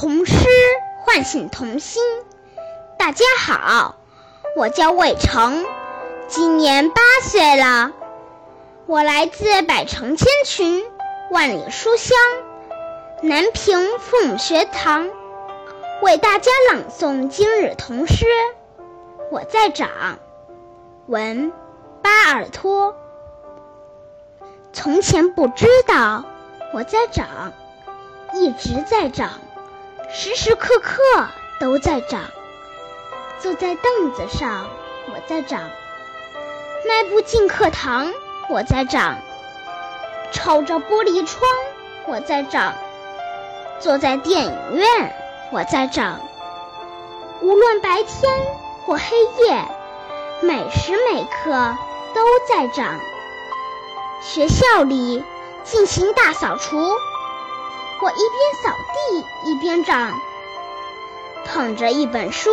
童诗唤醒童心。大家好，我叫魏成，今年八岁了。我来自百城千群，万里书香南平父母学堂，为大家朗诵今日童诗。我在长，文巴尔托。从前不知道我在长，一直在长，时时刻刻都在长。坐在凳子上，我在长；迈步进课堂，我在长；瞅着玻璃窗，我在长；坐在电影院，我在长。无论白天或黑夜，每时每刻都在长。学校里进行大扫除，我一边扫地一边长，捧着一本书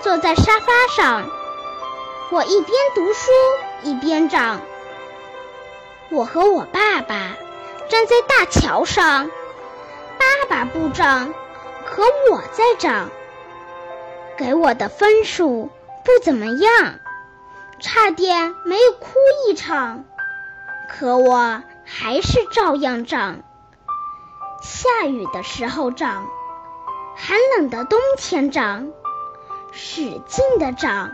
坐在沙发上，我一边读书一边长。我和我爸爸站在大桥上，爸爸不长，可我在长。给我的分数不怎么样，差点没哭一场。可我还是照样长。下雨的时候长，寒冷的冬天长，使劲的长，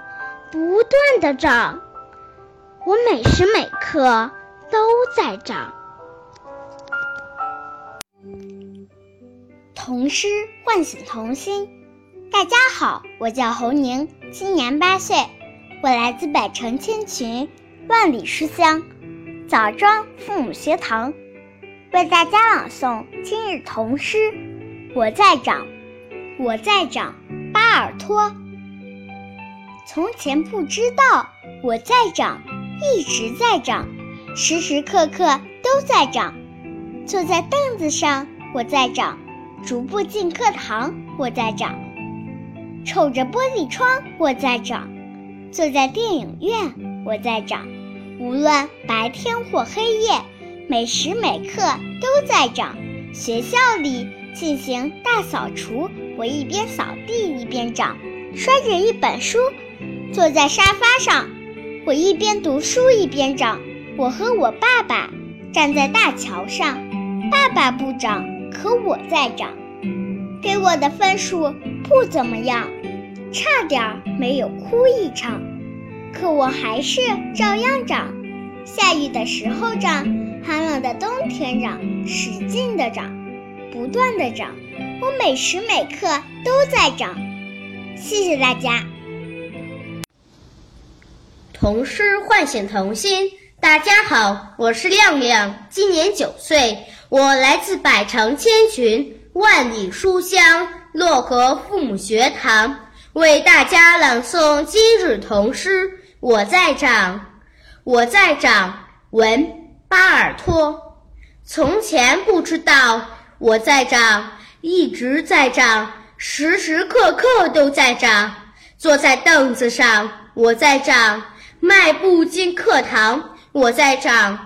不断的长。我每时每刻都在长。童诗唤醒童心。大家好，我叫侯宁，今年八岁，我来自百城千群，万里书香。枣庄父母学堂为大家朗诵今日童诗。我在长，我在长。巴尔托。从前不知道我在长，一直在长，时时刻刻都在长。坐在凳子上，我在长；逐步进课堂，我在长；瞅着玻璃窗，我在长；坐在电影院，我在长。无论白天或黑夜，每时每刻都在长。学校里进行大扫除，我一边扫地一边长。摔着一本书，坐在沙发上，我一边读书一边长。我和我爸爸站在大桥上，爸爸不长，可我在长。给我的分数不怎么样，差点没有哭一场。可我还是照样长，下雨的时候长，寒冷的冬天长，使劲的长，不断的长，我每时每刻都在长。谢谢大家。童诗唤醒童心，大家好，我是亮亮，今年九岁，我来自百城千群，万里书香漯河父母学堂，为大家朗诵今日童诗。我在长，我在长。文巴尔托。从前不知道我在长，一直在长，时时刻刻都在长。坐在凳子上，我在长；迈步进课堂，我在长；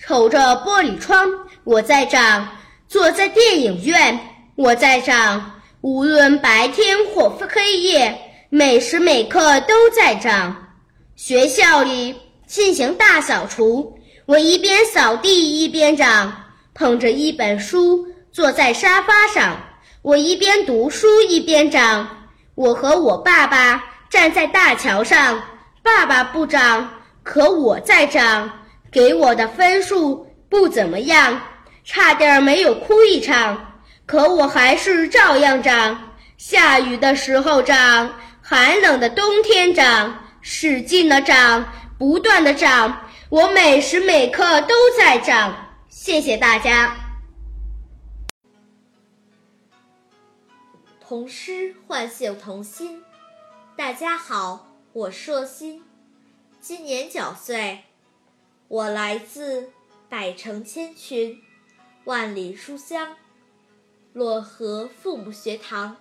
瞅着玻璃窗，我在长；坐在电影院，我在长。无论白天或黑夜，每时每刻都在长。学校里进行大扫除，我一边扫地一边长，捧着一本书坐在沙发上，我一边读书一边长。我和我爸爸站在大桥上，爸爸不长，可我在长。给我的分数不怎么样，差点没有哭一场，可我还是照样长。下雨的时候长，寒冷的冬天长。使劲的长，不断的长，我每时每刻都在长。谢谢大家。童诗唤醒童心。大家好，我硕心，今年九岁，我来自百城千群，万里书香漯河父母学堂，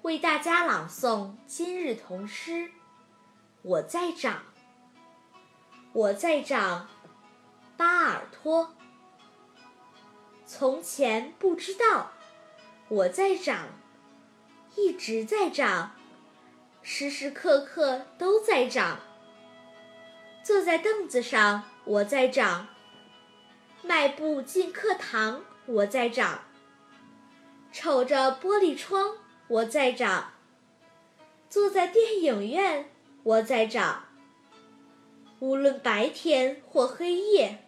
为大家朗诵今日童诗。我在长，我在长，巴尔托。从前不知道我在长，一直在长，时时刻刻都在长。坐在凳子上，我在长；迈步进课堂，我在长；瞅着玻璃窗，我在长；坐在电影院，我在长。无论白天或黑夜，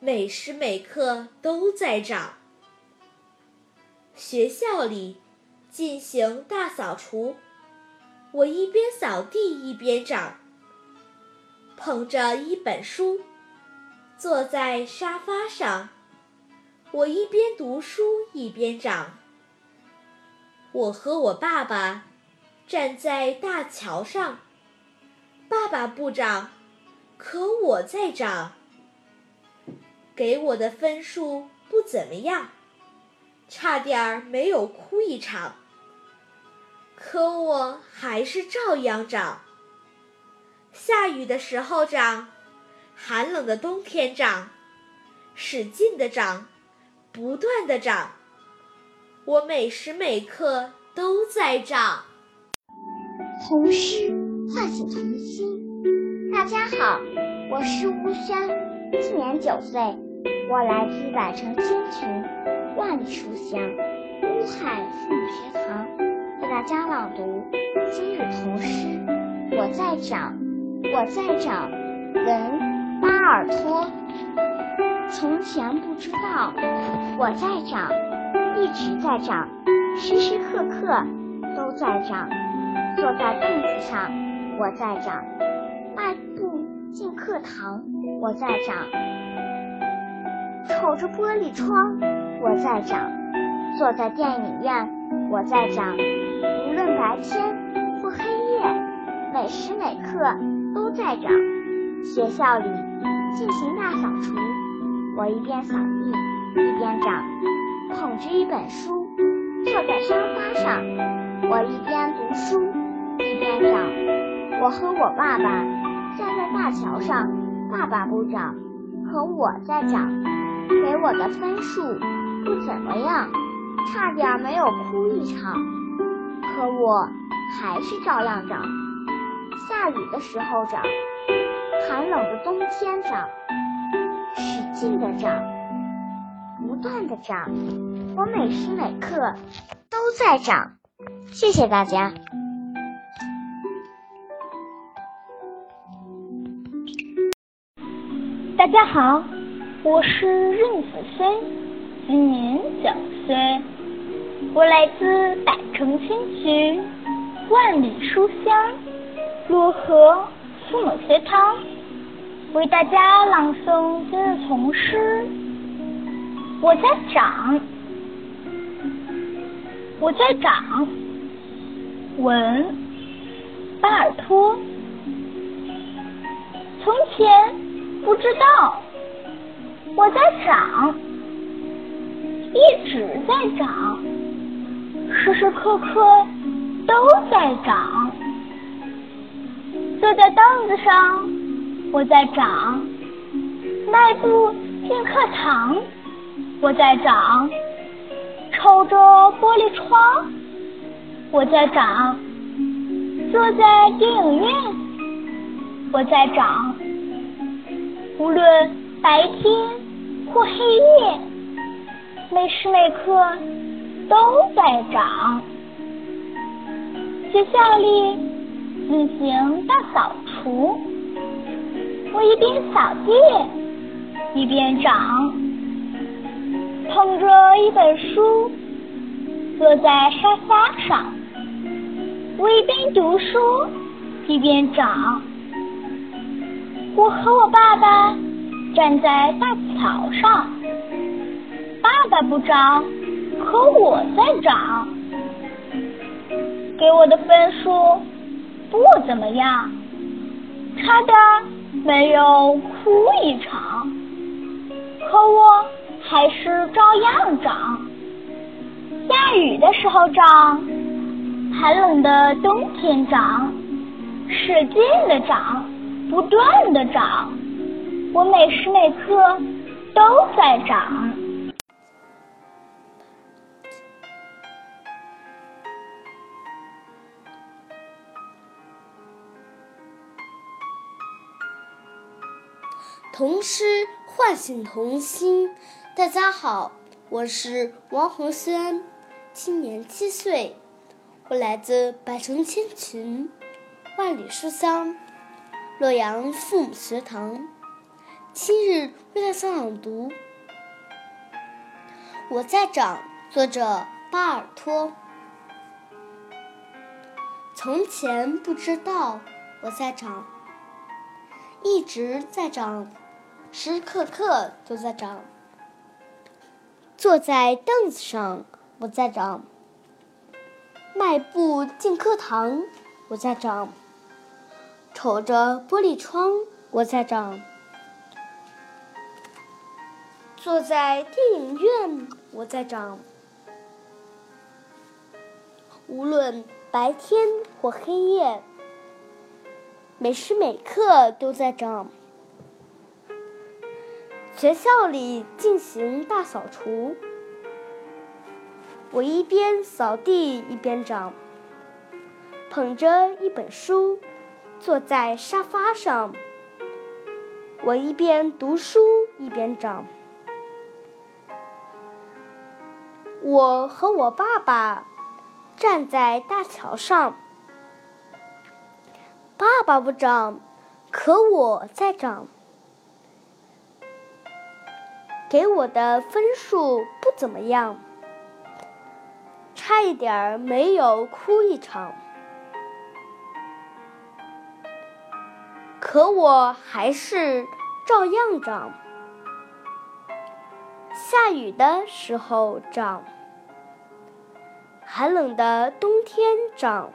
每时每刻都在长。学校里进行大扫除，我一边扫地一边长。捧着一本书，坐在沙发上，我一边读书一边长。我和我爸爸站在大桥上，爸爸不长，可我在长。给我的分数不怎么样，差点儿没有哭一场，可我还是照样长。下雨的时候长，寒冷的冬天长，使劲的长，不断的长。我每时每刻都在长。童诗唤醒童心。大家好，我是吴轩，今年九岁，我来自百城千群，万里书香乌海父母学堂，为大家朗读今日童诗。我在长。我在长，文巴尔托。从前不知道，我在长，一直在长，时时刻刻都在长。坐在凳子上，我在长；迈步进课堂，我在长；瞅着玻璃窗，我在长；坐在电影院，我在长。无论白天或黑夜，每时每刻。都在长。学校里进行大扫除，我一边扫地一边长。捧着一本书，坐在沙发上，我一边读书一边长。我和我爸爸站在大桥上，爸爸不长，可我在长。给我的分数不怎么样，差点没有哭一场，可我还是照样长。下雨的时候长，寒冷的冬天长，使劲的长，不断的长，我每时每刻都在长。谢谢大家。大家好，我是任子轩，今年九岁，我来自百城千群，万里书香。漯河父母学堂为大家朗诵今日童诗。我在长，我在长。文巴尔托。从前不知道，我在长，一直在长，时时刻刻都在长。坐在凳子上，我在长；迈步进课堂，我在长；瞅着玻璃窗，我在长；坐在电影院，我在长。无论白天或黑夜，每时每刻都在长。学校里。进行大扫除，我一边扫地一边长，捧着一本书坐在沙发上，我一边读书一边长。我和我爸爸站在大桥上，爸爸不长，可我在长，给我的分数。不怎么样，差点没有哭一场，可我还是照样长。下雨的时候长，寒冷的冬天长，使劲的长，不断的长我每时每刻都在长。童诗唤醒童心大家好我是王洪轩今年七岁我来自百城千群万里书香洛阳父母学堂。今日为大家朗读《我在长》，作者巴尔托。从前不知道我在长，一直在长，时时刻刻都在长。坐在凳子上，我在长；迈步进课堂，我在长；瞅着玻璃窗，我在长；坐在电影院，我在长。无论白天或黑夜，每时每刻都在长。学校里进行大扫除，我一边扫地一边长，捧着一本书，坐在沙发上。我一边读书一边长。我和我爸爸站在大桥上，爸爸不长，可我在长。给我的分数不怎么样，差一点儿没有哭一场，可我还是照样长。下雨的时候长，寒冷的冬天长，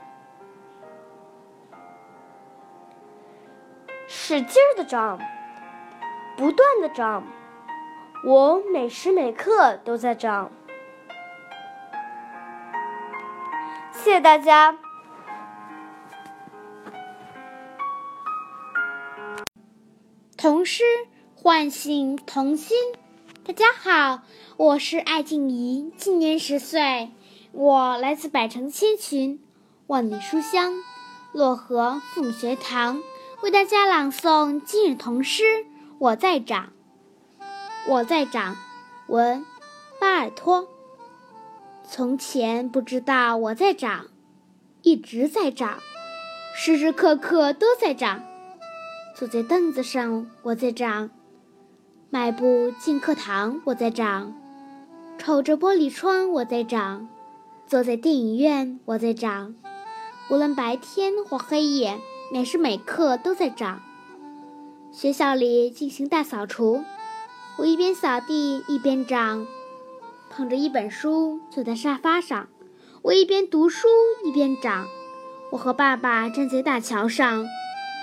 使劲儿的长，不断的长。我每时每刻都在长，谢谢大家。童诗唤醒童心。大家好，我是艾静怡，今年十岁，我来自百城千群，万里书香，漯河父母学堂，为大家朗诵今日童诗。我在长。我在长，文巴尔托。从前不知道我在长，一直在长，时时刻刻都在长。坐在凳子上，我在长；迈步进课堂，我在长；瞅着玻璃窗，我在长；坐在电影院，我在长。无论白天或黑夜，每时每刻都在长。学校里进行大扫除。我一边扫地一边长，捧着一本书坐在沙发上。我一边读书一边长。我和爸爸站在大桥上，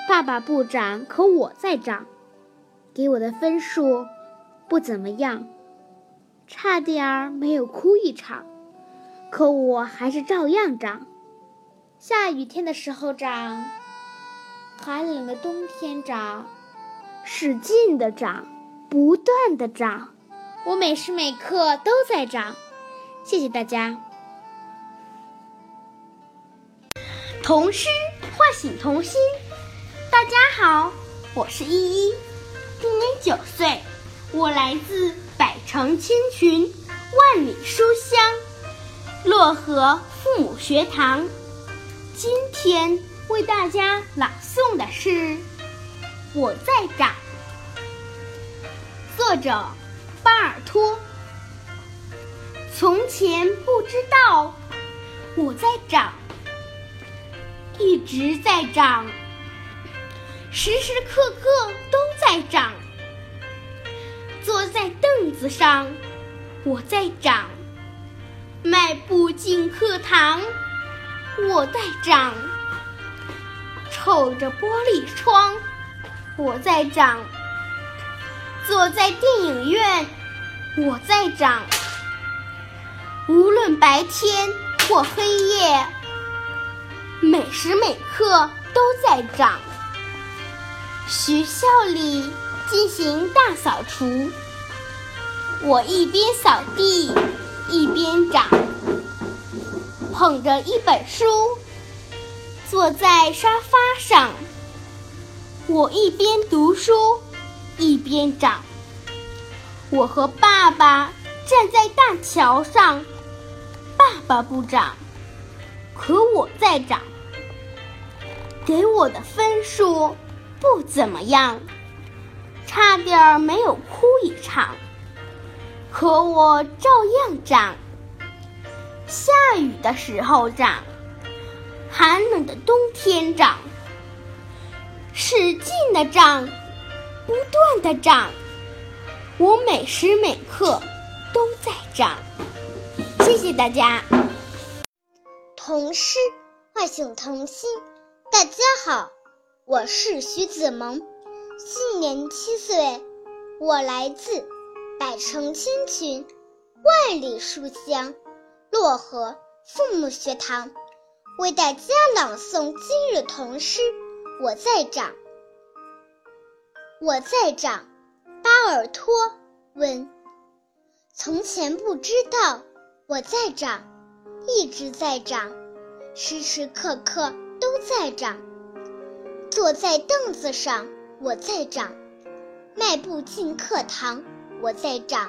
爸爸不长，可我在长。给我的分数不怎么样，差点儿没有哭一场，可我还是照样长。下雨天的时候长，寒冷的冬天长，使劲的长。不断的长，我每时每刻都在长。谢谢大家。童诗唤醒童心。大家好，我是依依，今年九岁，我来自百城千群，万里书香，漯河父母学堂。今天为大家朗诵的是《我在长》。作者巴尔托。从前不知道我在长，一直在长，时时刻刻都在长。坐在凳子上，我在长；迈步进课堂，我在长；瞅着玻璃窗，我在长。坐在电影院，我在长。无论白天或黑夜，每时每刻都在长。学校里进行大扫除，我一边扫地一边长。捧着一本书，坐在沙发上，我一边读书。一边长。我和爸爸站在大桥上，爸爸不长，可我在长。给我的分数不怎么样，差点没有哭一场，可我照样长。下雨的时候长，寒冷的冬天长，使劲的长，不断的长，我每时每刻都在长。谢谢大家。童诗唤醒童心。大家好，我是徐子萌，今年七岁，我来自百城千群，万里书香漯河父母学堂，为大家朗诵今日童诗。我在长，我在长，巴尔托问。从前不知道我在长，一直在长，时时刻刻。都在长，坐在凳子上，我在长；迈步进课堂，我在长；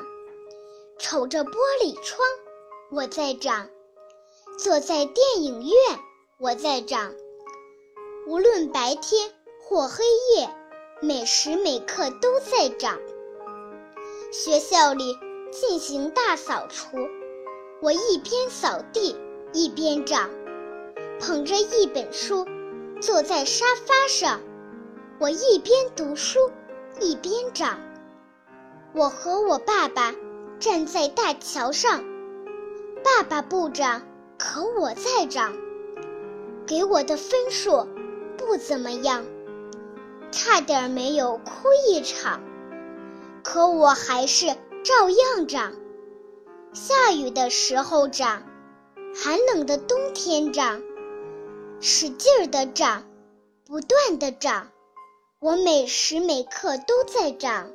瞅着玻璃窗，我在长；坐在电影院，我在长。无论白天或黑夜，每时每刻都在长。学校里进行大扫除，我一边扫地一边长。捧着一本书，坐在沙发上，我一边读书一边长。我和我爸爸站在大桥上，爸爸不长，可我在长。给我的分数不怎么样，差点没有哭一场，可我还是照样长。下雨的时候长，寒冷的冬天长。使劲儿的长，不断的长，我每时每刻都在长。